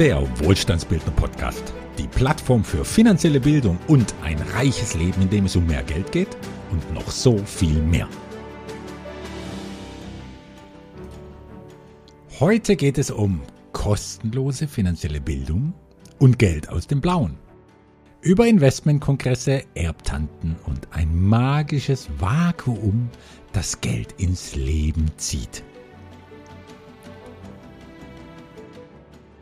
der Wohlstandsbildner Podcast. Die Plattform für finanzielle Bildung und ein reiches Leben, in dem es um mehr Geld geht und noch so viel mehr. Heute geht es um kostenlose finanzielle Bildung und Geld aus dem Blauen. Über Investmentkongresse, Erbtanten und ein magisches Vakuum, das Geld ins Leben zieht.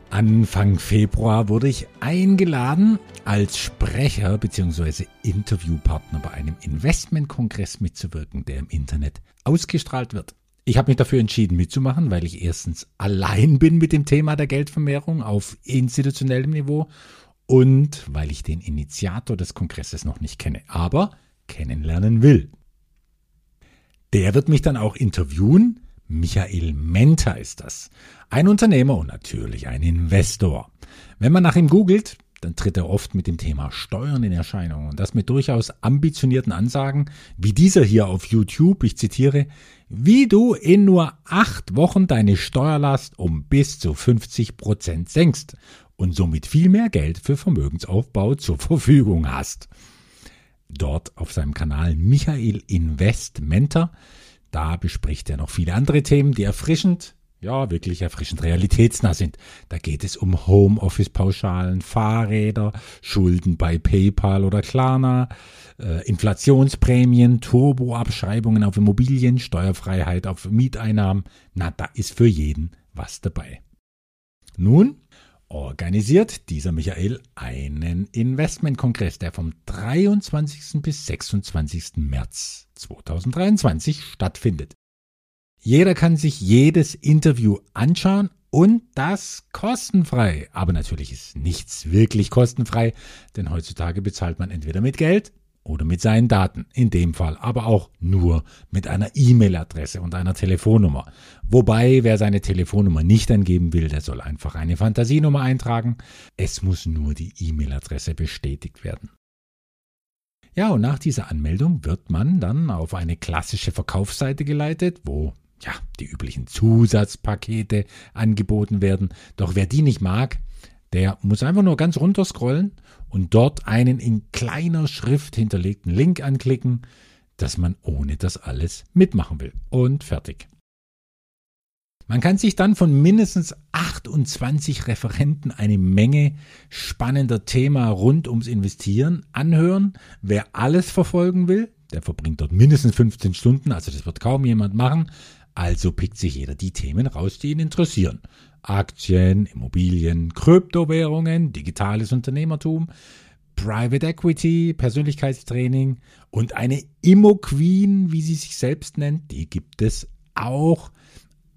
Anfang Februar wurde ich eingeladen, als Sprecher bzw. Interviewpartner bei einem Investmentkongress mitzuwirken, der im Internet ausgestrahlt wird. Ich habe mich dafür entschieden mitzumachen, weil ich erstens allein bin mit dem Thema der Geldvermehrung auf institutionellem Niveau und weil ich den Initiator des Kongresses noch nicht kenne, aber kennenlernen will. Der wird mich dann auch interviewen. Michael Menta ist das. Ein Unternehmer und natürlich ein Investor. Wenn man nach ihm googelt, dann tritt er oft mit dem Thema Steuern in Erscheinung und das mit durchaus ambitionierten Ansagen, wie dieser hier auf YouTube, ich zitiere, wie du in nur acht Wochen deine Steuerlast um bis zu 50 Prozent senkst und somit viel mehr Geld für Vermögensaufbau zur Verfügung hast. Dort auf seinem Kanal Michael Investmenter, da bespricht er noch viele andere Themen, die erfrischend, ja, wirklich erfrischend realitätsnah sind. Da geht es um Homeoffice-Pauschalen, Fahrräder, Schulden bei PayPal oder Klarna, äh, Inflationsprämien, Turboabschreibungen auf Immobilien, Steuerfreiheit auf Mieteinnahmen. Na, da ist für jeden was dabei. Nun organisiert dieser Michael einen Investmentkongress, der vom 23. bis 26. März 2023 stattfindet. Jeder kann sich jedes Interview anschauen und das kostenfrei. Aber natürlich ist nichts wirklich kostenfrei, denn heutzutage bezahlt man entweder mit Geld oder mit seinen Daten, in dem Fall aber auch nur mit einer E-Mail-Adresse und einer Telefonnummer. Wobei, wer seine Telefonnummer nicht angeben will, der soll einfach eine Fantasienummer eintragen. Es muss nur die E-Mail-Adresse bestätigt werden. Ja, und nach dieser Anmeldung wird man dann auf eine klassische Verkaufsseite geleitet, wo ja, die üblichen Zusatzpakete angeboten werden. Doch wer die nicht mag, der muss einfach nur ganz runter scrollen und dort einen in kleiner Schrift hinterlegten Link anklicken, dass man ohne das alles mitmachen will. Und fertig. Man kann sich dann von mindestens 28 Referenten eine Menge spannender Themen rund ums Investieren anhören. Wer alles verfolgen will, der verbringt dort mindestens 15 Stunden, also das wird kaum jemand machen. Also pickt sich jeder die Themen raus, die ihn interessieren. Aktien, Immobilien, Kryptowährungen, digitales Unternehmertum, Private Equity, Persönlichkeitstraining und eine Immo Queen, wie sie sich selbst nennt, die gibt es auch.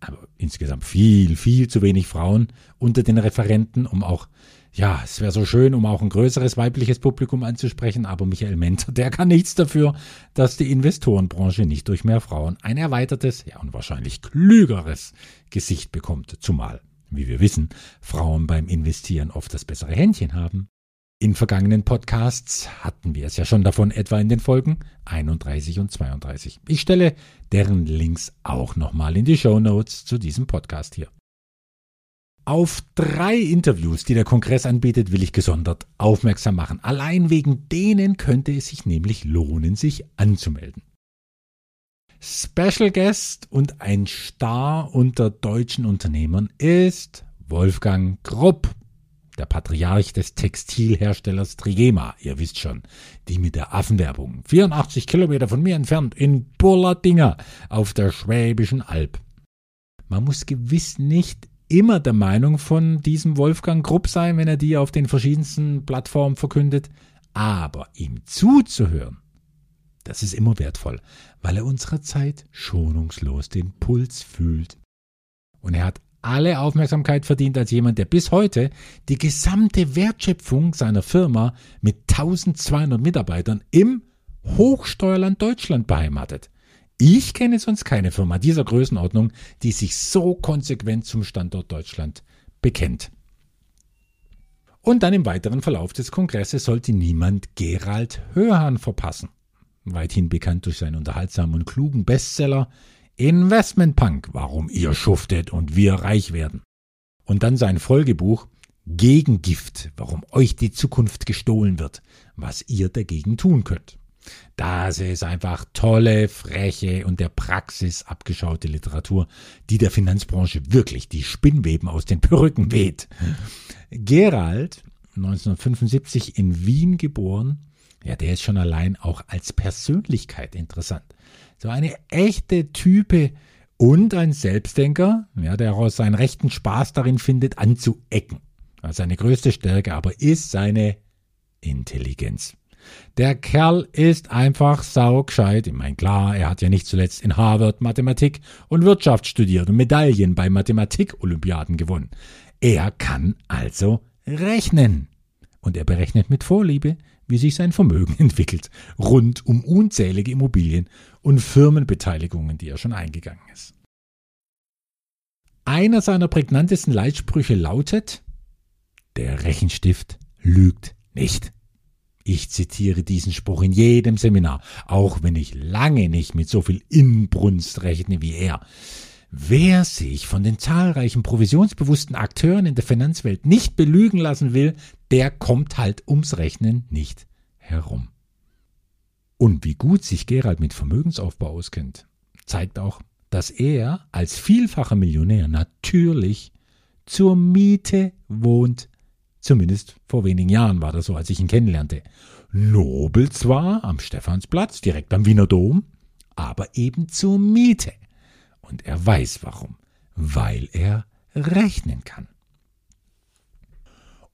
Aber insgesamt viel, viel zu wenig Frauen unter den Referenten, um auch ja, es wäre so schön, um auch ein größeres weibliches Publikum anzusprechen, aber Michael Menter, der kann nichts dafür, dass die Investorenbranche nicht durch mehr Frauen ein erweitertes, ja und wahrscheinlich klügeres Gesicht bekommt, zumal, wie wir wissen, Frauen beim Investieren oft das bessere Händchen haben. In vergangenen Podcasts hatten wir es ja schon davon, etwa in den Folgen 31 und 32. Ich stelle deren Links auch nochmal in die Show Notes zu diesem Podcast hier. Auf drei Interviews, die der Kongress anbietet, will ich gesondert aufmerksam machen. Allein wegen denen könnte es sich nämlich lohnen, sich anzumelden. Special Guest und ein Star unter deutschen Unternehmern ist Wolfgang Grupp, der Patriarch des Textilherstellers Trigema. Ihr wisst schon, die mit der Affenwerbung. 84 Kilometer von mir entfernt in Burladinger auf der Schwäbischen Alb. Man muss gewiss nicht immer der Meinung von diesem Wolfgang Grupp sein, wenn er die auf den verschiedensten Plattformen verkündet, aber ihm zuzuhören, das ist immer wertvoll, weil er unserer Zeit schonungslos den Puls fühlt. Und er hat alle Aufmerksamkeit verdient als jemand, der bis heute die gesamte Wertschöpfung seiner Firma mit 1200 Mitarbeitern im Hochsteuerland Deutschland beheimatet. Ich kenne sonst keine Firma dieser Größenordnung, die sich so konsequent zum Standort Deutschland bekennt. Und dann im weiteren Verlauf des Kongresses sollte niemand Gerald Hörhan verpassen. Weithin bekannt durch seinen unterhaltsamen und klugen Bestseller Investment Punk, warum ihr schuftet und wir reich werden. Und dann sein Folgebuch Gegengift, warum euch die Zukunft gestohlen wird, was ihr dagegen tun könnt. Das ist einfach tolle, freche und der Praxis abgeschaute Literatur, die der Finanzbranche wirklich die Spinnweben aus den Perücken weht. Gerald, 1975 in Wien geboren, ja, der ist schon allein auch als Persönlichkeit interessant. So eine echte Type und ein Selbstdenker, ja, der auch seinen rechten Spaß darin findet, anzuecken. Seine größte Stärke aber ist seine Intelligenz. Der Kerl ist einfach saugescheit. Ich meine, klar, er hat ja nicht zuletzt in Harvard Mathematik und Wirtschaft studiert und Medaillen bei Mathematik-Olympiaden gewonnen. Er kann also rechnen. Und er berechnet mit Vorliebe, wie sich sein Vermögen entwickelt, rund um unzählige Immobilien und Firmenbeteiligungen, die er schon eingegangen ist. Einer seiner prägnantesten Leitsprüche lautet, der Rechenstift lügt nicht. Ich zitiere diesen Spruch in jedem Seminar, auch wenn ich lange nicht mit so viel Inbrunst rechne wie er. Wer sich von den zahlreichen provisionsbewussten Akteuren in der Finanzwelt nicht belügen lassen will, der kommt halt ums Rechnen nicht herum. Und wie gut sich Gerald mit Vermögensaufbau auskennt, zeigt auch, dass er als vielfacher Millionär natürlich zur Miete wohnt Zumindest vor wenigen Jahren war das so, als ich ihn kennenlernte. Nobel zwar am Stephansplatz, direkt am Wiener Dom, aber eben zur Miete. Und er weiß warum. Weil er rechnen kann.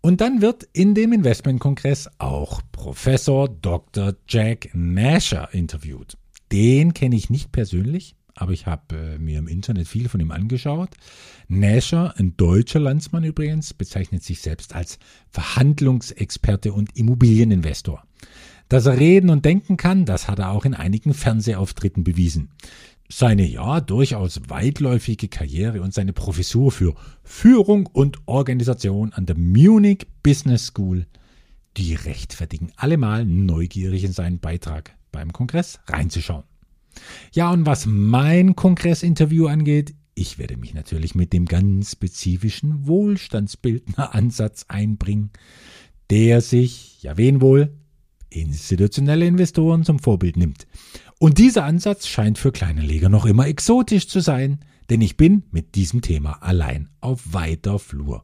Und dann wird in dem Investmentkongress auch Professor Dr. Jack Nasher interviewt. Den kenne ich nicht persönlich, aber ich habe äh, mir im Internet viel von ihm angeschaut. Nasher, ein deutscher Landsmann übrigens, bezeichnet sich selbst als Verhandlungsexperte und Immobilieninvestor. Dass er reden und denken kann, das hat er auch in einigen Fernsehauftritten bewiesen. Seine ja durchaus weitläufige Karriere und seine Professur für Führung und Organisation an der Munich Business School, die rechtfertigen allemal neugierig in seinen Beitrag beim Kongress reinzuschauen. Ja, und was mein Kongressinterview angeht, ich werde mich natürlich mit dem ganz spezifischen Wohlstandsbildner-Ansatz einbringen, der sich, ja wen wohl, institutionelle Investoren zum Vorbild nimmt. Und dieser Ansatz scheint für kleine Leger noch immer exotisch zu sein, denn ich bin mit diesem Thema allein auf weiter Flur.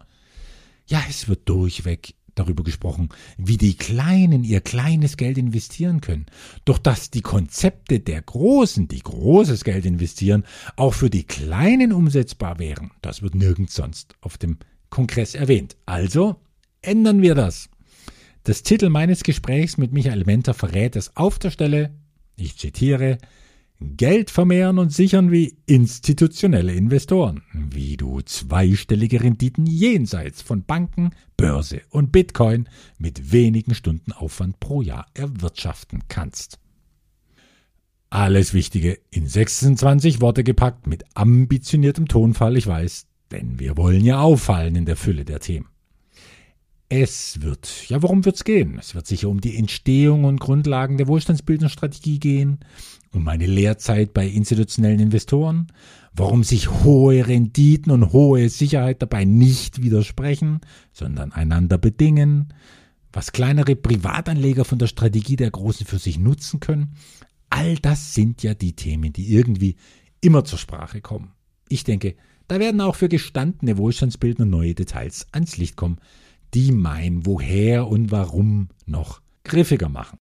Ja, es wird durchweg darüber gesprochen, wie die Kleinen ihr kleines Geld investieren können. Doch dass die Konzepte der Großen, die großes Geld investieren, auch für die Kleinen umsetzbar wären, das wird nirgends sonst auf dem Kongress erwähnt. Also ändern wir das. Das Titel meines Gesprächs mit Michael Menter verrät es auf der Stelle, ich zitiere, Geld vermehren und sichern wie institutionelle Investoren, wie du zweistellige Renditen jenseits von Banken, Börse und Bitcoin mit wenigen Stunden Aufwand pro Jahr erwirtschaften kannst. Alles Wichtige in 26 Worte gepackt mit ambitioniertem Tonfall, ich weiß, denn wir wollen ja auffallen in der Fülle der Themen. Es wird, ja, worum wird's gehen? Es wird sicher um die Entstehung und Grundlagen der Wohlstandsbildungsstrategie gehen, um meine Lehrzeit bei institutionellen Investoren, warum sich hohe Renditen und hohe Sicherheit dabei nicht widersprechen, sondern einander bedingen, was kleinere Privatanleger von der Strategie der Großen für sich nutzen können. All das sind ja die Themen, die irgendwie immer zur Sprache kommen. Ich denke, da werden auch für gestandene Wohlstandsbildner neue Details ans Licht kommen, die mein Woher und Warum noch griffiger machen.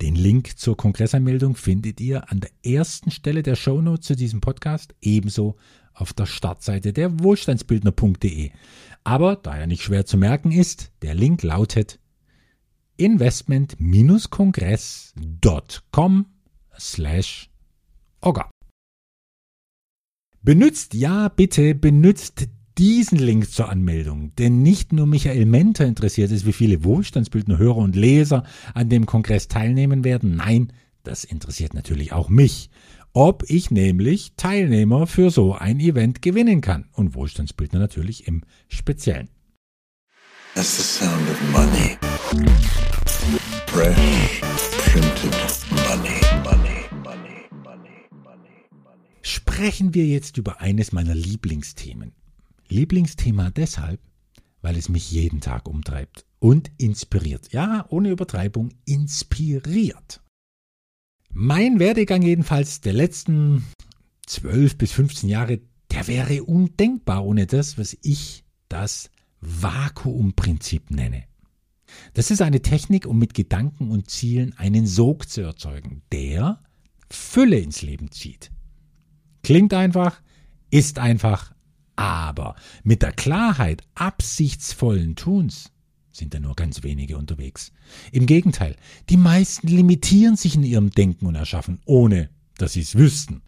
Den Link zur Kongressanmeldung findet ihr an der ersten Stelle der Shownote zu diesem Podcast, ebenso auf der Startseite der wohlstandsbildner.de. Aber da er nicht schwer zu merken ist, der Link lautet investment-kongress.com slash Ogga. Benützt ja bitte, benützt diesen Link zur Anmeldung, denn nicht nur Michael Menter interessiert ist, wie viele Wohlstandsbildner Hörer und Leser an dem Kongress teilnehmen werden. Nein, das interessiert natürlich auch mich. Ob ich nämlich Teilnehmer für so ein Event gewinnen kann. Und Wohlstandsbildner natürlich im Speziellen. That's the sound of money. Fresh printed money. money. money. money. Sprechen wir jetzt über eines meiner Lieblingsthemen. Lieblingsthema deshalb, weil es mich jeden Tag umtreibt und inspiriert. Ja, ohne Übertreibung, inspiriert. Mein Werdegang jedenfalls der letzten 12 bis 15 Jahre, der wäre undenkbar ohne das, was ich das Vakuumprinzip nenne. Das ist eine Technik, um mit Gedanken und Zielen einen Sog zu erzeugen, der Fülle ins Leben zieht. Klingt einfach, ist einfach, aber mit der Klarheit absichtsvollen Tuns sind da nur ganz wenige unterwegs. Im Gegenteil, die meisten limitieren sich in ihrem Denken und Erschaffen, ohne dass sie es wüssten.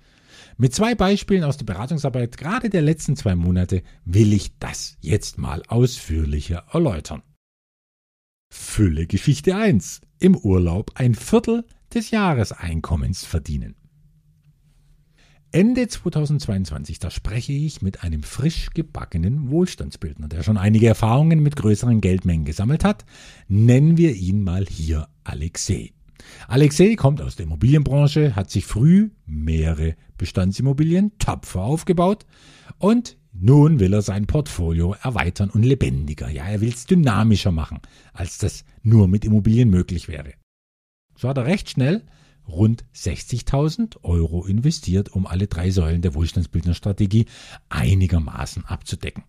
Mit zwei Beispielen aus der Beratungsarbeit gerade der letzten zwei Monate will ich das jetzt mal ausführlicher erläutern. Fülle Geschichte 1. Im Urlaub ein Viertel des Jahreseinkommens verdienen. Ende 2022, da spreche ich mit einem frisch gebackenen Wohlstandsbildner, der schon einige Erfahrungen mit größeren Geldmengen gesammelt hat. Nennen wir ihn mal hier Alexei. Alexei kommt aus der Immobilienbranche, hat sich früh mehrere Bestandsimmobilien tapfer aufgebaut und nun will er sein Portfolio erweitern und lebendiger. Ja, er will es dynamischer machen, als das nur mit Immobilien möglich wäre. So hat er recht schnell rund 60.000 Euro investiert, um alle drei Säulen der Wohlstandsbildnerstrategie einigermaßen abzudecken.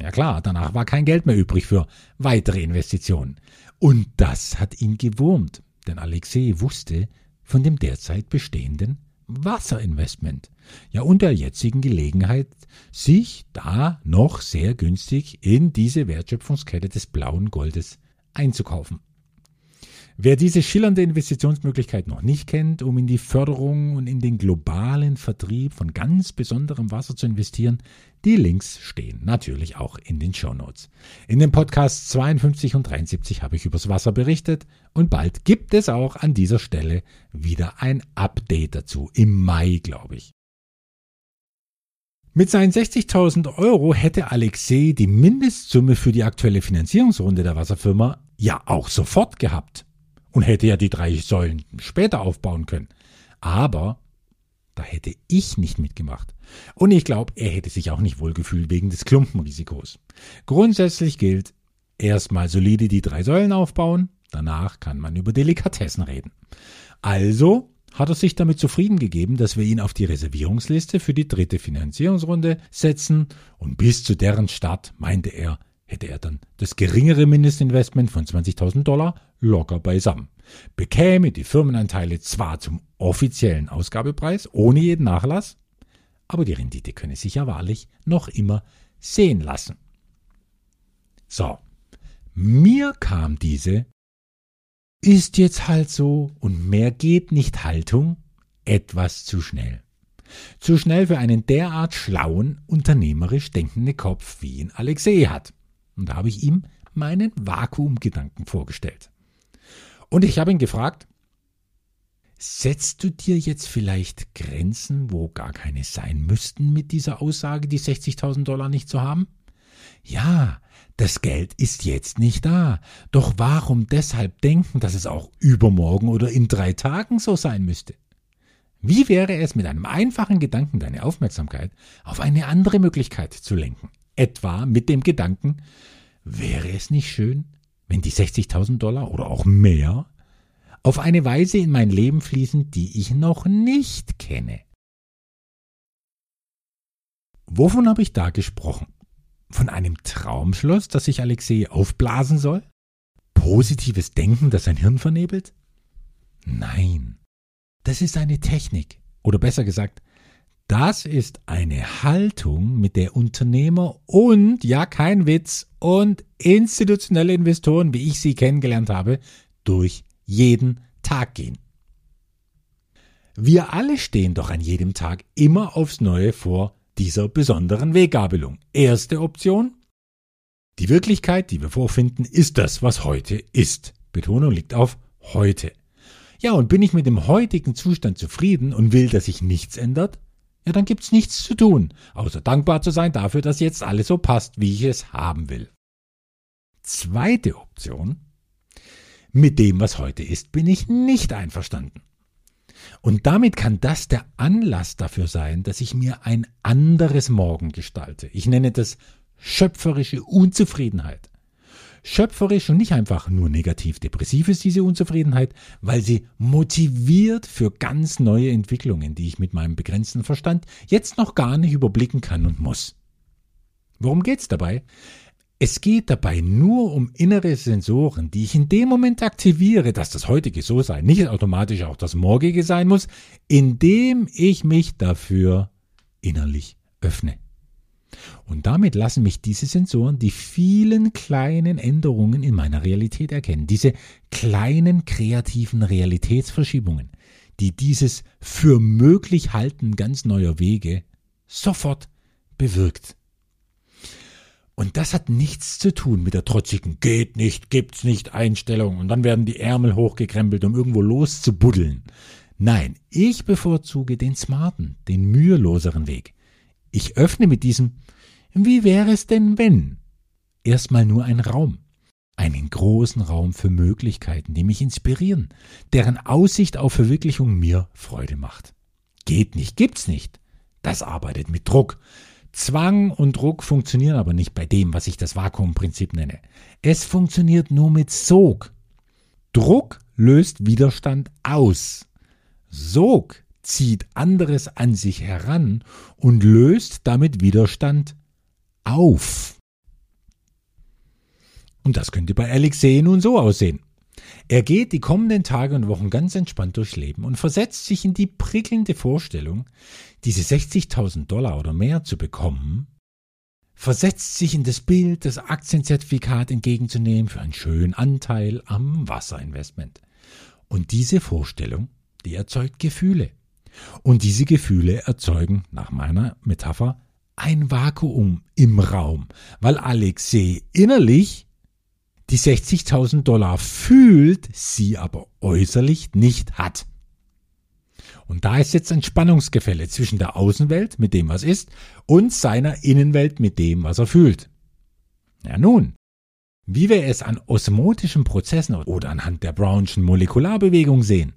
Ja klar, danach war kein Geld mehr übrig für weitere Investitionen. Und das hat ihn gewurmt, denn Alexei wusste von dem derzeit bestehenden Wasserinvestment. Ja, und der jetzigen Gelegenheit, sich da noch sehr günstig in diese Wertschöpfungskette des blauen Goldes einzukaufen. Wer diese schillernde Investitionsmöglichkeit noch nicht kennt, um in die Förderung und in den globalen Vertrieb von ganz besonderem Wasser zu investieren, die Links stehen natürlich auch in den Show Notes. In den Podcasts 52 und 73 habe ich übers Wasser berichtet und bald gibt es auch an dieser Stelle wieder ein Update dazu. Im Mai, glaube ich. Mit seinen 60.000 Euro hätte Alexei die Mindestsumme für die aktuelle Finanzierungsrunde der Wasserfirma ja auch sofort gehabt und hätte ja die drei Säulen später aufbauen können. Aber da hätte ich nicht mitgemacht. Und ich glaube, er hätte sich auch nicht wohlgefühlt wegen des Klumpenrisikos. Grundsätzlich gilt, erstmal solide die drei Säulen aufbauen, danach kann man über Delikatessen reden. Also hat er sich damit zufrieden gegeben, dass wir ihn auf die Reservierungsliste für die dritte Finanzierungsrunde setzen und bis zu deren Start, meinte er, hätte er dann das geringere Mindestinvestment von 20.000 Dollar locker beisammen, bekäme die Firmenanteile zwar zum offiziellen Ausgabepreis ohne jeden Nachlass, aber die Rendite könne sich ja wahrlich noch immer sehen lassen. So, mir kam diese ist jetzt halt so und mehr geht nicht Haltung etwas zu schnell. Zu schnell für einen derart schlauen, unternehmerisch denkenden Kopf, wie ihn Alexei hat. Und da habe ich ihm meinen Vakuumgedanken vorgestellt. Und ich habe ihn gefragt, setzt du dir jetzt vielleicht Grenzen, wo gar keine sein müssten mit dieser Aussage, die 60.000 Dollar nicht zu haben? Ja, das Geld ist jetzt nicht da. Doch warum deshalb denken, dass es auch übermorgen oder in drei Tagen so sein müsste? Wie wäre es mit einem einfachen Gedanken deine Aufmerksamkeit auf eine andere Möglichkeit zu lenken? Etwa mit dem Gedanken, wäre es nicht schön, wenn die 60.000 Dollar oder auch mehr auf eine Weise in mein Leben fließen, die ich noch nicht kenne? Wovon habe ich da gesprochen? Von einem Traumschloss, das sich Alexei aufblasen soll? Positives Denken, das sein Hirn vernebelt? Nein, das ist eine Technik, oder besser gesagt, das ist eine Haltung, mit der Unternehmer und, ja kein Witz, und institutionelle Investoren, wie ich sie kennengelernt habe, durch jeden Tag gehen. Wir alle stehen doch an jedem Tag immer aufs Neue vor dieser besonderen Weggabelung. Erste Option. Die Wirklichkeit, die wir vorfinden, ist das, was heute ist. Betonung liegt auf heute. Ja, und bin ich mit dem heutigen Zustand zufrieden und will, dass sich nichts ändert? Ja, dann gibt's nichts zu tun, außer dankbar zu sein dafür, dass jetzt alles so passt, wie ich es haben will. Zweite Option. Mit dem, was heute ist, bin ich nicht einverstanden. Und damit kann das der Anlass dafür sein, dass ich mir ein anderes Morgen gestalte. Ich nenne das schöpferische Unzufriedenheit. Schöpferisch und nicht einfach nur negativ-depressiv ist diese Unzufriedenheit, weil sie motiviert für ganz neue Entwicklungen, die ich mit meinem begrenzten Verstand jetzt noch gar nicht überblicken kann und muss. Worum geht's dabei? Es geht dabei nur um innere Sensoren, die ich in dem Moment aktiviere, dass das heutige so sein, nicht automatisch auch das morgige sein muss, indem ich mich dafür innerlich öffne. Und damit lassen mich diese Sensoren die vielen kleinen Änderungen in meiner Realität erkennen, diese kleinen kreativen Realitätsverschiebungen, die dieses für möglich halten ganz neuer Wege sofort bewirkt. Und das hat nichts zu tun mit der trotzigen geht nicht, gibt's nicht Einstellung und dann werden die Ärmel hochgekrempelt, um irgendwo loszubuddeln. Nein, ich bevorzuge den smarten, den müheloseren Weg. Ich öffne mit diesem Wie wäre es denn wenn? Erstmal nur ein Raum. Einen großen Raum für Möglichkeiten, die mich inspirieren, deren Aussicht auf Verwirklichung mir Freude macht. Geht nicht, gibt's nicht. Das arbeitet mit Druck. Zwang und Druck funktionieren aber nicht bei dem, was ich das Vakuumprinzip nenne. Es funktioniert nur mit Sog. Druck löst Widerstand aus. Sog zieht anderes an sich heran und löst damit Widerstand auf. Und das könnte bei Alexei nun so aussehen. Er geht die kommenden Tage und Wochen ganz entspannt durchs Leben und versetzt sich in die prickelnde Vorstellung, diese 60.000 Dollar oder mehr zu bekommen, versetzt sich in das Bild, das Aktienzertifikat entgegenzunehmen für einen schönen Anteil am Wasserinvestment. Und diese Vorstellung, die erzeugt Gefühle. Und diese Gefühle erzeugen, nach meiner Metapher, ein Vakuum im Raum, weil Alexei innerlich die 60.000 Dollar fühlt, sie aber äußerlich nicht hat. Und da ist jetzt ein Spannungsgefälle zwischen der Außenwelt mit dem, was ist, und seiner Innenwelt mit dem, was er fühlt. Ja nun, wie wir es an osmotischen Prozessen oder anhand der Brownschen Molekularbewegung sehen,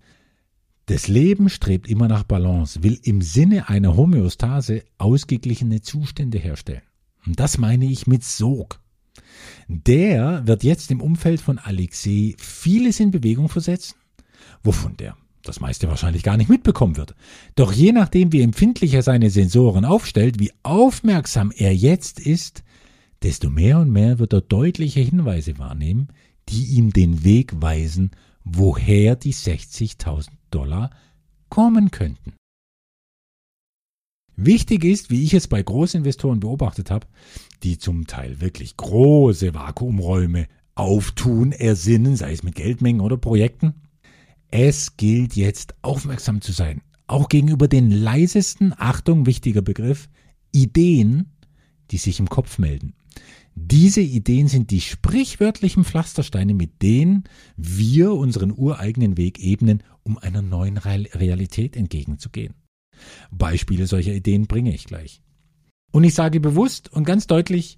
das Leben strebt immer nach Balance, will im Sinne einer Homöostase ausgeglichene Zustände herstellen. Und das meine ich mit Sog. Der wird jetzt im Umfeld von Alexei vieles in Bewegung versetzen, wovon der das meiste wahrscheinlich gar nicht mitbekommen wird. Doch je nachdem, wie empfindlich er seine Sensoren aufstellt, wie aufmerksam er jetzt ist, desto mehr und mehr wird er deutliche Hinweise wahrnehmen, die ihm den Weg weisen, woher die 60.000 Dollar kommen könnten. Wichtig ist, wie ich es bei Großinvestoren beobachtet habe, die zum Teil wirklich große Vakuumräume auftun, ersinnen, sei es mit Geldmengen oder Projekten. Es gilt jetzt aufmerksam zu sein, auch gegenüber den leisesten, Achtung, wichtiger Begriff, Ideen, die sich im Kopf melden. Diese Ideen sind die sprichwörtlichen Pflastersteine, mit denen wir unseren ureigenen Weg ebnen, um einer neuen Realität entgegenzugehen. Beispiele solcher Ideen bringe ich gleich. Und ich sage bewusst und ganz deutlich,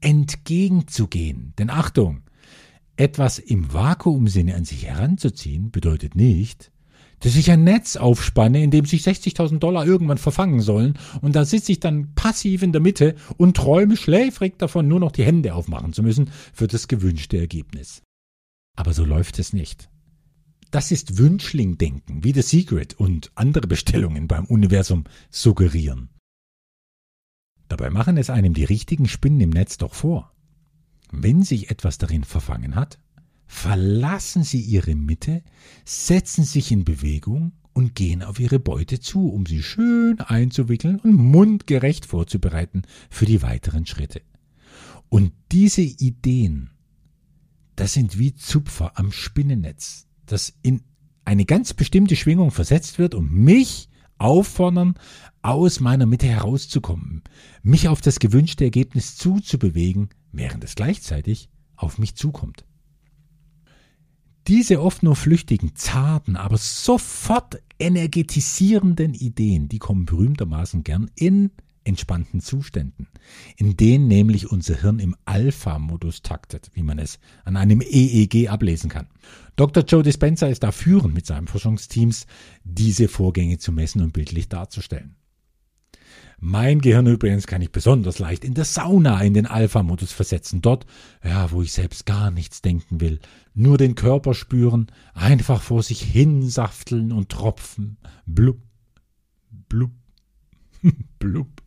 entgegenzugehen. Denn Achtung, etwas im Vakuumsinne an sich heranzuziehen bedeutet nicht, dass ich ein Netz aufspanne, in dem sich 60.000 Dollar irgendwann verfangen sollen und da sitze ich dann passiv in der Mitte und träume schläfrig davon, nur noch die Hände aufmachen zu müssen für das gewünschte Ergebnis. Aber so läuft es nicht. Das ist Wünschling-Denken, wie The Secret und andere Bestellungen beim Universum suggerieren. Dabei machen es einem die richtigen Spinnen im Netz doch vor. Wenn sich etwas darin verfangen hat, verlassen sie ihre Mitte, setzen sich in Bewegung und gehen auf ihre Beute zu, um sie schön einzuwickeln und mundgerecht vorzubereiten für die weiteren Schritte. Und diese Ideen, das sind wie Zupfer am Spinnennetz, das in eine ganz bestimmte Schwingung versetzt wird, um mich auffordern, aus meiner Mitte herauszukommen, mich auf das gewünschte Ergebnis zuzubewegen, während es gleichzeitig auf mich zukommt. Diese oft nur flüchtigen, zarten, aber sofort energetisierenden Ideen, die kommen berühmtermaßen gern in entspannten Zuständen, in denen nämlich unser Hirn im Alpha-Modus taktet, wie man es an einem EEG ablesen kann. Dr. Joe Dispenza ist da führend mit seinem Forschungsteams, diese Vorgänge zu messen und bildlich darzustellen. Mein Gehirn übrigens kann ich besonders leicht in der Sauna in den Alpha-Modus versetzen. Dort, ja, wo ich selbst gar nichts denken will. Nur den Körper spüren, einfach vor sich hin safteln und tropfen. Blub, blub, blub.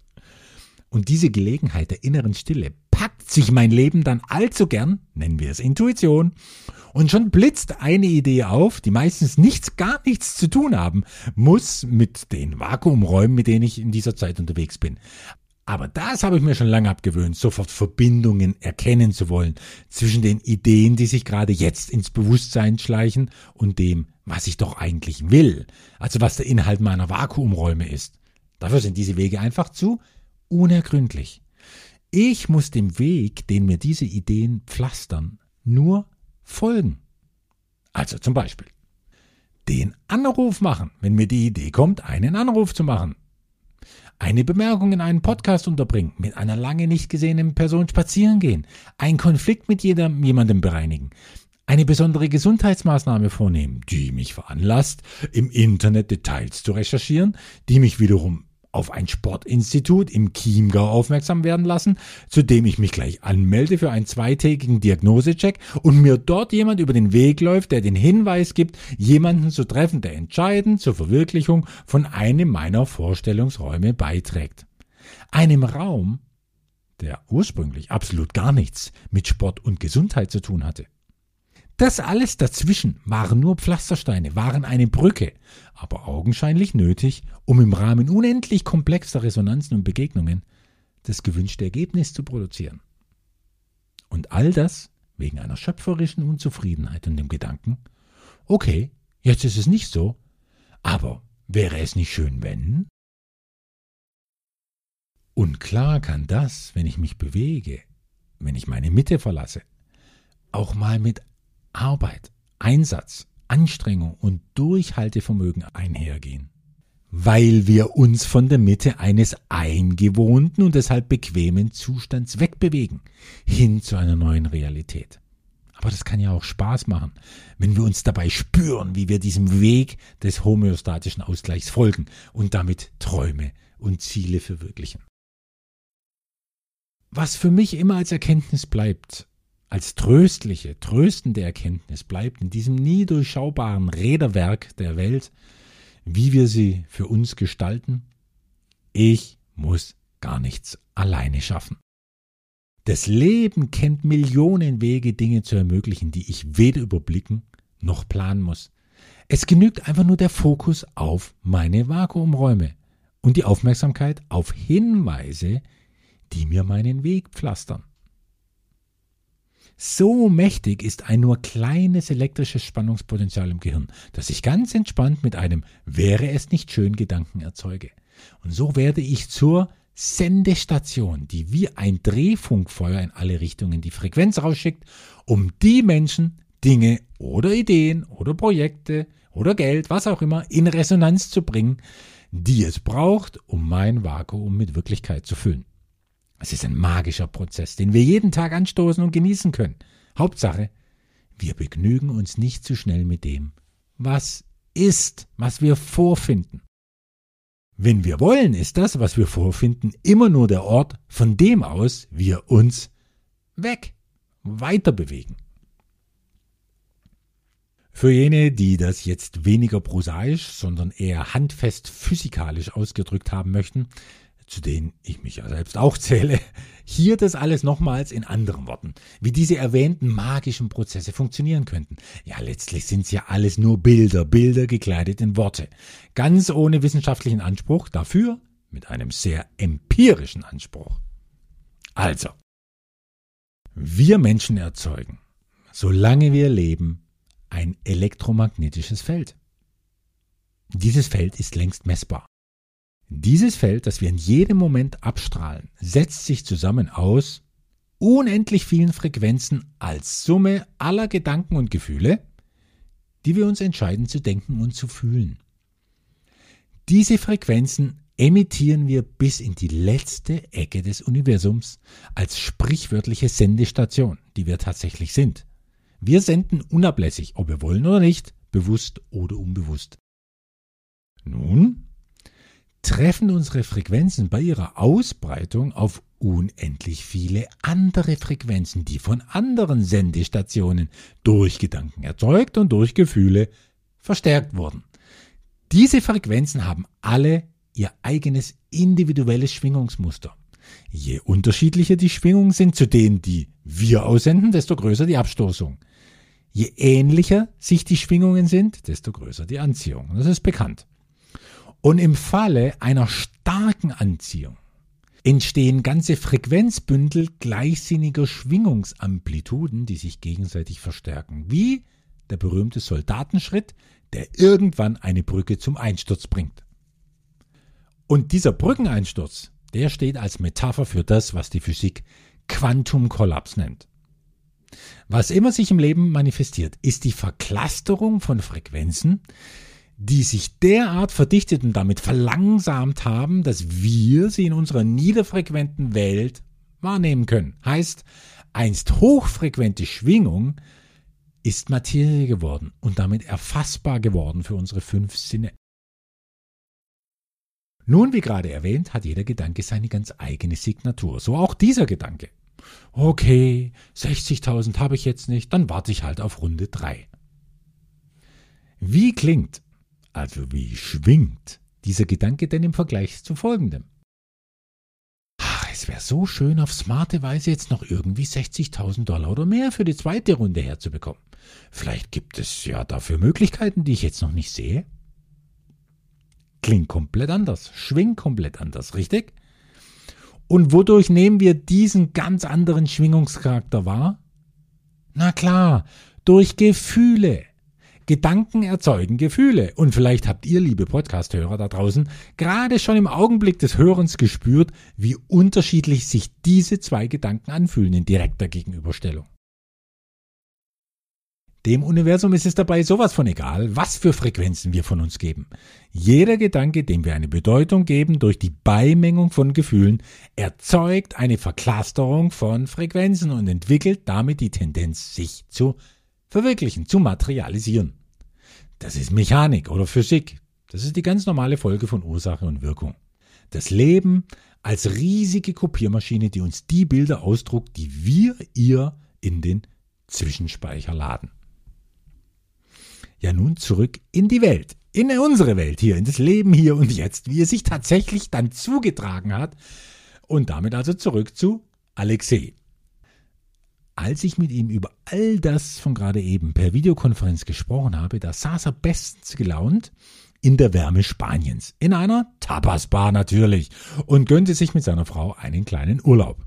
Und diese Gelegenheit der inneren Stille packt sich mein Leben dann allzu gern, nennen wir es Intuition, und schon blitzt eine Idee auf, die meistens nichts, gar nichts zu tun haben muss mit den Vakuumräumen, mit denen ich in dieser Zeit unterwegs bin. Aber das habe ich mir schon lange abgewöhnt, sofort Verbindungen erkennen zu wollen zwischen den Ideen, die sich gerade jetzt ins Bewusstsein schleichen und dem, was ich doch eigentlich will, also was der Inhalt meiner Vakuumräume ist. Dafür sind diese Wege einfach zu unergründlich. Ich muss dem Weg, den mir diese Ideen pflastern, nur folgen. Also zum Beispiel den Anruf machen, wenn mir die Idee kommt, einen Anruf zu machen. Eine Bemerkung in einen Podcast unterbringen, mit einer lange nicht gesehenen Person spazieren gehen, einen Konflikt mit jedem, jemandem bereinigen, eine besondere Gesundheitsmaßnahme vornehmen, die mich veranlasst, im Internet Details zu recherchieren, die mich wiederum auf ein Sportinstitut im Chiemgau aufmerksam werden lassen, zu dem ich mich gleich anmelde für einen zweitägigen Diagnosecheck und mir dort jemand über den Weg läuft, der den Hinweis gibt, jemanden zu treffen, der entscheidend zur Verwirklichung von einem meiner Vorstellungsräume beiträgt. Einem Raum, der ursprünglich absolut gar nichts mit Sport und Gesundheit zu tun hatte. Das alles dazwischen waren nur Pflastersteine, waren eine Brücke, aber augenscheinlich nötig, um im Rahmen unendlich komplexer Resonanzen und Begegnungen das gewünschte Ergebnis zu produzieren. Und all das wegen einer schöpferischen Unzufriedenheit und dem Gedanken, okay, jetzt ist es nicht so, aber wäre es nicht schön, wenn? Und klar kann das, wenn ich mich bewege, wenn ich meine Mitte verlasse, auch mal mit Arbeit, Einsatz, Anstrengung und Durchhaltevermögen einhergehen, weil wir uns von der Mitte eines eingewohnten und deshalb bequemen Zustands wegbewegen, hin zu einer neuen Realität. Aber das kann ja auch Spaß machen, wenn wir uns dabei spüren, wie wir diesem Weg des homöostatischen Ausgleichs folgen und damit Träume und Ziele verwirklichen. Was für mich immer als Erkenntnis bleibt, als tröstliche, tröstende Erkenntnis bleibt in diesem nie durchschaubaren Räderwerk der Welt, wie wir sie für uns gestalten, ich muss gar nichts alleine schaffen. Das Leben kennt Millionen Wege, Dinge zu ermöglichen, die ich weder überblicken noch planen muss. Es genügt einfach nur der Fokus auf meine Vakuumräume und die Aufmerksamkeit auf Hinweise, die mir meinen Weg pflastern. So mächtig ist ein nur kleines elektrisches Spannungspotenzial im Gehirn, dass ich ganz entspannt mit einem wäre es nicht schön Gedanken erzeuge. Und so werde ich zur Sendestation, die wie ein Drehfunkfeuer in alle Richtungen die Frequenz rausschickt, um die Menschen, Dinge oder Ideen oder Projekte oder Geld, was auch immer, in Resonanz zu bringen, die es braucht, um mein Vakuum mit Wirklichkeit zu füllen. Es ist ein magischer Prozess, den wir jeden Tag anstoßen und genießen können. Hauptsache, wir begnügen uns nicht zu schnell mit dem, was ist, was wir vorfinden. Wenn wir wollen, ist das, was wir vorfinden, immer nur der Ort, von dem aus wir uns weg, weiter bewegen. Für jene, die das jetzt weniger prosaisch, sondern eher handfest physikalisch ausgedrückt haben möchten, zu denen ich mich ja selbst auch zähle, hier das alles nochmals in anderen Worten, wie diese erwähnten magischen Prozesse funktionieren könnten. Ja, letztlich sind es ja alles nur Bilder, Bilder gekleidet in Worte. Ganz ohne wissenschaftlichen Anspruch, dafür mit einem sehr empirischen Anspruch. Also, wir Menschen erzeugen, solange wir leben, ein elektromagnetisches Feld. Dieses Feld ist längst messbar. Dieses Feld, das wir in jedem Moment abstrahlen, setzt sich zusammen aus unendlich vielen Frequenzen als Summe aller Gedanken und Gefühle, die wir uns entscheiden zu denken und zu fühlen. Diese Frequenzen emittieren wir bis in die letzte Ecke des Universums als sprichwörtliche Sendestation, die wir tatsächlich sind. Wir senden unablässig, ob wir wollen oder nicht, bewusst oder unbewusst. Nun, treffen unsere Frequenzen bei ihrer Ausbreitung auf unendlich viele andere Frequenzen, die von anderen Sendestationen durch Gedanken erzeugt und durch Gefühle verstärkt wurden. Diese Frequenzen haben alle ihr eigenes individuelles Schwingungsmuster. Je unterschiedlicher die Schwingungen sind zu denen, die wir aussenden, desto größer die Abstoßung. Je ähnlicher sich die Schwingungen sind, desto größer die Anziehung. Das ist bekannt. Und im Falle einer starken Anziehung entstehen ganze Frequenzbündel gleichsinniger Schwingungsamplituden, die sich gegenseitig verstärken, wie der berühmte Soldatenschritt, der irgendwann eine Brücke zum Einsturz bringt. Und dieser Brückeneinsturz, der steht als Metapher für das, was die Physik Quantumkollaps nennt. Was immer sich im Leben manifestiert, ist die Verklasterung von Frequenzen, die sich derart verdichtet und damit verlangsamt haben, dass wir sie in unserer niederfrequenten Welt wahrnehmen können. Heißt, einst hochfrequente Schwingung ist Materie geworden und damit erfassbar geworden für unsere fünf Sinne. Nun, wie gerade erwähnt, hat jeder Gedanke seine ganz eigene Signatur. So auch dieser Gedanke. Okay, 60.000 habe ich jetzt nicht, dann warte ich halt auf Runde 3. Wie klingt also wie schwingt dieser Gedanke denn im Vergleich zu folgendem? Ach, es wäre so schön, auf smarte Weise jetzt noch irgendwie 60.000 Dollar oder mehr für die zweite Runde herzubekommen. Vielleicht gibt es ja dafür Möglichkeiten, die ich jetzt noch nicht sehe. Klingt komplett anders, schwingt komplett anders, richtig? Und wodurch nehmen wir diesen ganz anderen Schwingungscharakter wahr? Na klar, durch Gefühle. Gedanken erzeugen Gefühle. Und vielleicht habt ihr, liebe Podcast-Hörer da draußen, gerade schon im Augenblick des Hörens gespürt, wie unterschiedlich sich diese zwei Gedanken anfühlen in direkter Gegenüberstellung. Dem Universum ist es dabei sowas von egal, was für Frequenzen wir von uns geben. Jeder Gedanke, dem wir eine Bedeutung geben durch die Beimengung von Gefühlen, erzeugt eine Verklasterung von Frequenzen und entwickelt damit die Tendenz, sich zu verwirklichen, zu materialisieren. Das ist Mechanik oder Physik. Das ist die ganz normale Folge von Ursache und Wirkung. Das Leben als riesige Kopiermaschine, die uns die Bilder ausdruckt, die wir ihr in den Zwischenspeicher laden. Ja, nun zurück in die Welt, in unsere Welt hier, in das Leben hier und jetzt, wie es sich tatsächlich dann zugetragen hat. Und damit also zurück zu Alexei. Als ich mit ihm über all das von gerade eben per Videokonferenz gesprochen habe, da saß er bestens gelaunt in der Wärme Spaniens, in einer Tapas-Bar natürlich, und gönnte sich mit seiner Frau einen kleinen Urlaub.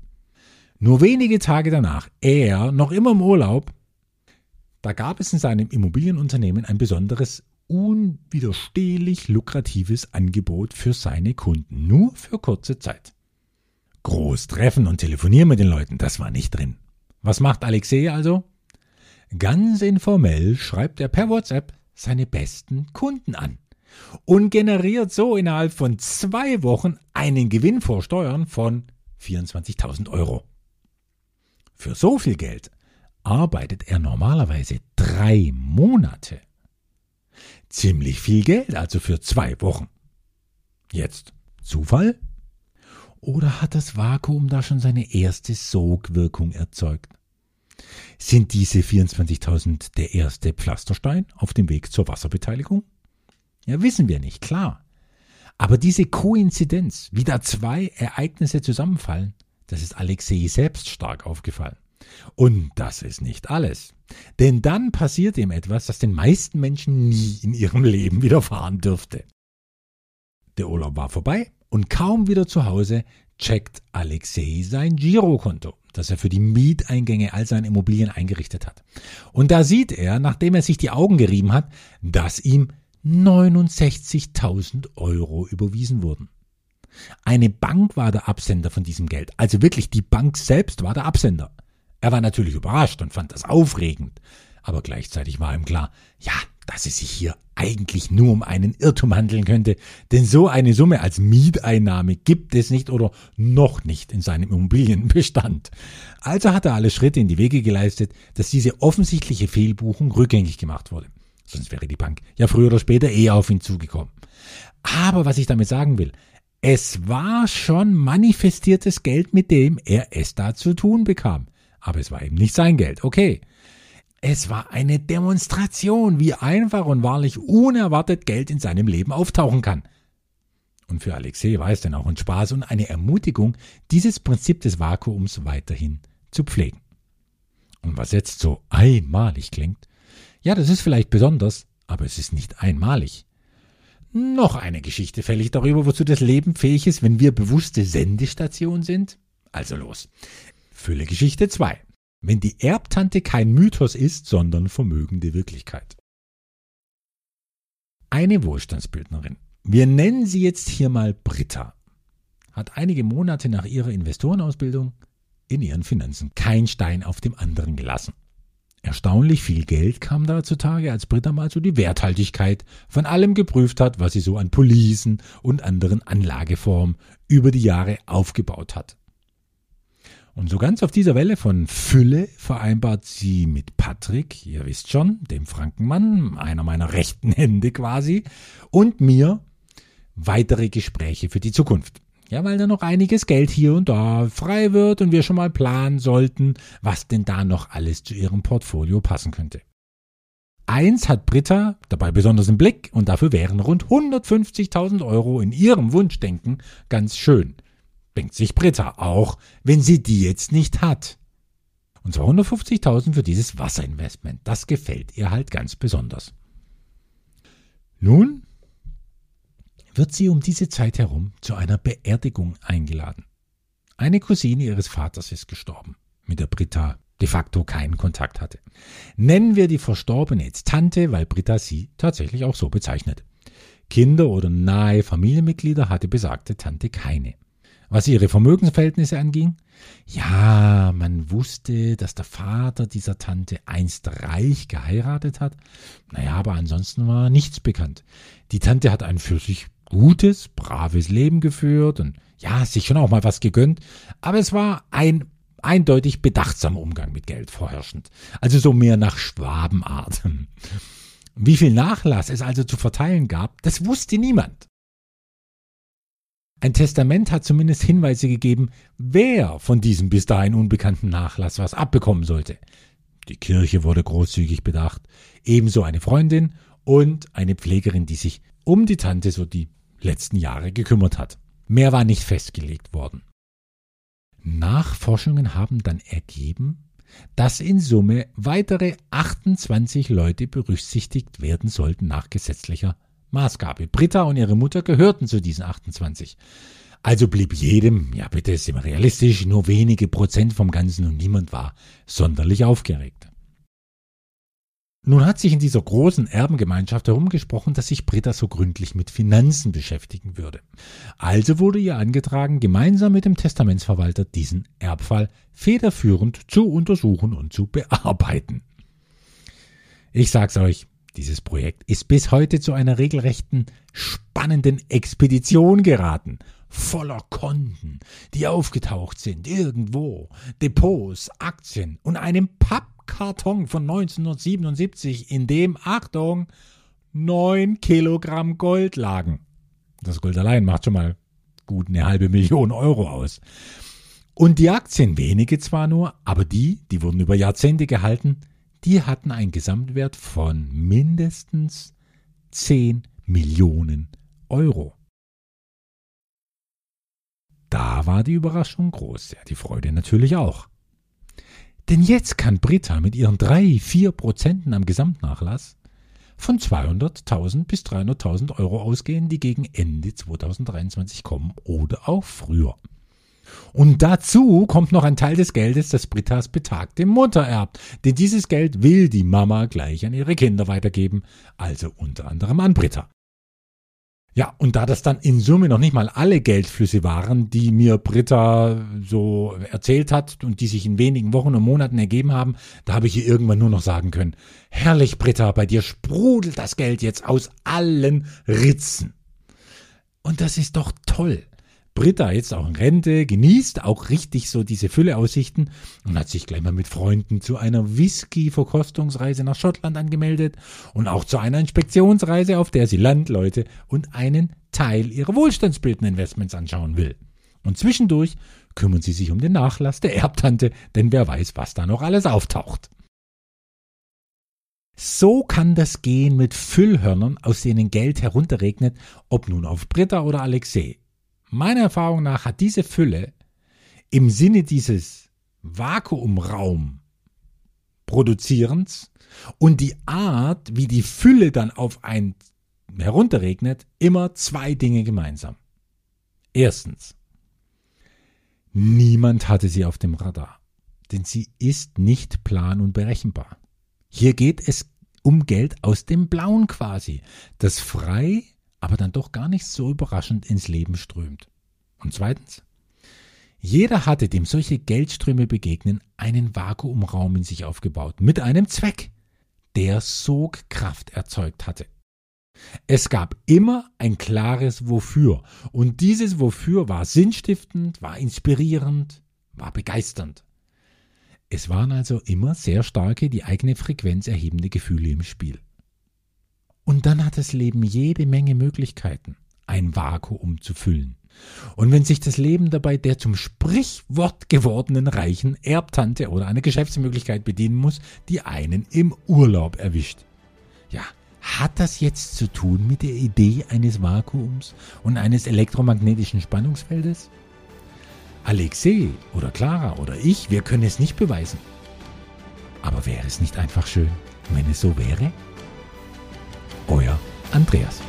Nur wenige Tage danach, er noch immer im Urlaub, da gab es in seinem Immobilienunternehmen ein besonderes, unwiderstehlich lukratives Angebot für seine Kunden, nur für kurze Zeit. Groß treffen und telefonieren mit den Leuten, das war nicht drin. Was macht Alexei also? Ganz informell schreibt er per WhatsApp seine besten Kunden an und generiert so innerhalb von zwei Wochen einen Gewinn vor Steuern von 24.000 Euro. Für so viel Geld arbeitet er normalerweise drei Monate. Ziemlich viel Geld also für zwei Wochen. Jetzt Zufall? Oder hat das Vakuum da schon seine erste Sogwirkung erzeugt? Sind diese 24.000 der erste Pflasterstein auf dem Weg zur Wasserbeteiligung? Ja, wissen wir nicht, klar. Aber diese Koinzidenz, wie da zwei Ereignisse zusammenfallen, das ist Alexei selbst stark aufgefallen. Und das ist nicht alles. Denn dann passiert ihm etwas, das den meisten Menschen nie in ihrem Leben widerfahren dürfte. Der Urlaub war vorbei und kaum wieder zu Hause checkt Alexei sein Girokonto, das er für die Mieteingänge all seiner Immobilien eingerichtet hat. Und da sieht er, nachdem er sich die Augen gerieben hat, dass ihm 69.000 Euro überwiesen wurden. Eine Bank war der Absender von diesem Geld. Also wirklich, die Bank selbst war der Absender. Er war natürlich überrascht und fand das aufregend. Aber gleichzeitig war ihm klar, ja, dass es sich hier eigentlich nur um einen Irrtum handeln könnte, denn so eine Summe als Mieteinnahme gibt es nicht oder noch nicht in seinem Immobilienbestand. Also hat er alle Schritte in die Wege geleistet, dass diese offensichtliche Fehlbuchung rückgängig gemacht wurde. Sonst wäre die Bank ja früher oder später eh auf ihn zugekommen. Aber was ich damit sagen will, es war schon manifestiertes Geld, mit dem er es da zu tun bekam. Aber es war eben nicht sein Geld, okay. Es war eine Demonstration, wie einfach und wahrlich unerwartet Geld in seinem Leben auftauchen kann. Und für Alexei war es dann auch ein Spaß und eine Ermutigung, dieses Prinzip des Vakuums weiterhin zu pflegen. Und was jetzt so einmalig klingt, ja, das ist vielleicht besonders, aber es ist nicht einmalig. Noch eine Geschichte fällig darüber, wozu das Leben fähig ist, wenn wir bewusste Sendestation sind? Also los. Fülle Geschichte 2. Wenn die Erbtante kein Mythos ist, sondern vermögende Wirklichkeit. Eine Wohlstandsbildnerin, wir nennen sie jetzt hier mal Britta, hat einige Monate nach ihrer Investorenausbildung in ihren Finanzen kein Stein auf dem anderen gelassen. Erstaunlich viel Geld kam da zutage, als Britta mal so die Werthaltigkeit von allem geprüft hat, was sie so an Policen und anderen Anlageformen über die Jahre aufgebaut hat. Und so ganz auf dieser Welle von Fülle vereinbart sie mit Patrick, ihr wisst schon, dem Frankenmann, einer meiner rechten Hände quasi, und mir weitere Gespräche für die Zukunft. Ja, weil da noch einiges Geld hier und da frei wird und wir schon mal planen sollten, was denn da noch alles zu ihrem Portfolio passen könnte. Eins hat Britta dabei besonders im Blick und dafür wären rund 150.000 Euro in ihrem Wunschdenken ganz schön. Denkt sich Britta auch, wenn sie die jetzt nicht hat. Und zwar 150.000 für dieses Wasserinvestment. Das gefällt ihr halt ganz besonders. Nun wird sie um diese Zeit herum zu einer Beerdigung eingeladen. Eine Cousine ihres Vaters ist gestorben, mit der Britta de facto keinen Kontakt hatte. Nennen wir die Verstorbene jetzt Tante, weil Britta sie tatsächlich auch so bezeichnet. Kinder oder nahe Familienmitglieder hatte besagte Tante keine. Was ihre Vermögensverhältnisse anging? Ja, man wusste, dass der Vater dieser Tante einst reich geheiratet hat. Naja, aber ansonsten war nichts bekannt. Die Tante hat einen für sich gutes, braves Leben geführt und ja, sich schon auch mal was gegönnt, aber es war ein eindeutig bedachtsamer Umgang mit Geld vorherrschend. Also so mehr nach Schwabenart. Wie viel Nachlass es also zu verteilen gab, das wusste niemand. Ein Testament hat zumindest Hinweise gegeben, wer von diesem bis dahin unbekannten Nachlass was abbekommen sollte. Die Kirche wurde großzügig bedacht, ebenso eine Freundin und eine Pflegerin, die sich um die Tante so die letzten Jahre gekümmert hat. Mehr war nicht festgelegt worden. Nachforschungen haben dann ergeben, dass in Summe weitere 28 Leute berücksichtigt werden sollten nach gesetzlicher Maßgabe. Britta und ihre Mutter gehörten zu diesen 28. Also blieb jedem, ja bitte sind wir realistisch, nur wenige Prozent vom Ganzen und niemand war sonderlich aufgeregt. Nun hat sich in dieser großen Erbengemeinschaft herumgesprochen, dass sich Britta so gründlich mit Finanzen beschäftigen würde. Also wurde ihr angetragen, gemeinsam mit dem Testamentsverwalter diesen Erbfall federführend zu untersuchen und zu bearbeiten. Ich sag's euch, dieses Projekt ist bis heute zu einer regelrechten spannenden Expedition geraten, voller Konten, die aufgetaucht sind irgendwo, Depots, Aktien und einem Papp Karton von 1977, in dem, Achtung, 9 Kilogramm Gold lagen. Das Gold allein macht schon mal gut eine halbe Million Euro aus. Und die Aktien, wenige zwar nur, aber die, die wurden über Jahrzehnte gehalten, die hatten einen Gesamtwert von mindestens 10 Millionen Euro. Da war die Überraschung groß, ja, die Freude natürlich auch. Denn jetzt kann Britta mit ihren drei, vier Prozenten am Gesamtnachlass von 200.000 bis 300.000 Euro ausgehen, die gegen Ende 2023 kommen oder auch früher. Und dazu kommt noch ein Teil des Geldes, das Brittas betagte Mutter erbt. Denn dieses Geld will die Mama gleich an ihre Kinder weitergeben, also unter anderem an Britta. Ja, und da das dann in Summe noch nicht mal alle Geldflüsse waren, die mir Britta so erzählt hat und die sich in wenigen Wochen und Monaten ergeben haben, da habe ich ihr irgendwann nur noch sagen können, herrlich Britta, bei dir sprudelt das Geld jetzt aus allen Ritzen. Und das ist doch toll. Britta jetzt auch in Rente, genießt auch richtig so diese Fülleaussichten und hat sich gleich mal mit Freunden zu einer Whisky-Verkostungsreise nach Schottland angemeldet und auch zu einer Inspektionsreise, auf der sie Landleute und einen Teil ihrer wohlstandsbildenden Investments anschauen will. Und zwischendurch kümmern sie sich um den Nachlass der Erbtante, denn wer weiß, was da noch alles auftaucht. So kann das gehen mit Füllhörnern, aus denen Geld herunterregnet, ob nun auf Britta oder Alexei. Meiner Erfahrung nach hat diese Fülle im Sinne dieses Vakuumraum Produzierens und die Art, wie die Fülle dann auf ein herunterregnet, immer zwei Dinge gemeinsam. Erstens, niemand hatte sie auf dem Radar, denn sie ist nicht plan und berechenbar. Hier geht es um Geld aus dem Blauen quasi, das frei, aber dann doch gar nicht so überraschend ins Leben strömt. Und zweitens, jeder hatte, dem solche Geldströme begegnen, einen Vakuumraum in sich aufgebaut, mit einem Zweck, der Sogkraft erzeugt hatte. Es gab immer ein klares Wofür, und dieses Wofür war sinnstiftend, war inspirierend, war begeisternd. Es waren also immer sehr starke, die eigene Frequenz erhebende Gefühle im Spiel. Und dann hat das Leben jede Menge Möglichkeiten, ein Vakuum zu füllen. Und wenn sich das Leben dabei der zum Sprichwort gewordenen reichen Erbtante oder einer Geschäftsmöglichkeit bedienen muss, die einen im Urlaub erwischt. Ja, hat das jetzt zu tun mit der Idee eines Vakuums und eines elektromagnetischen Spannungsfeldes? Alexei oder Clara oder ich, wir können es nicht beweisen. Aber wäre es nicht einfach schön, wenn es so wäre? euer Andreas.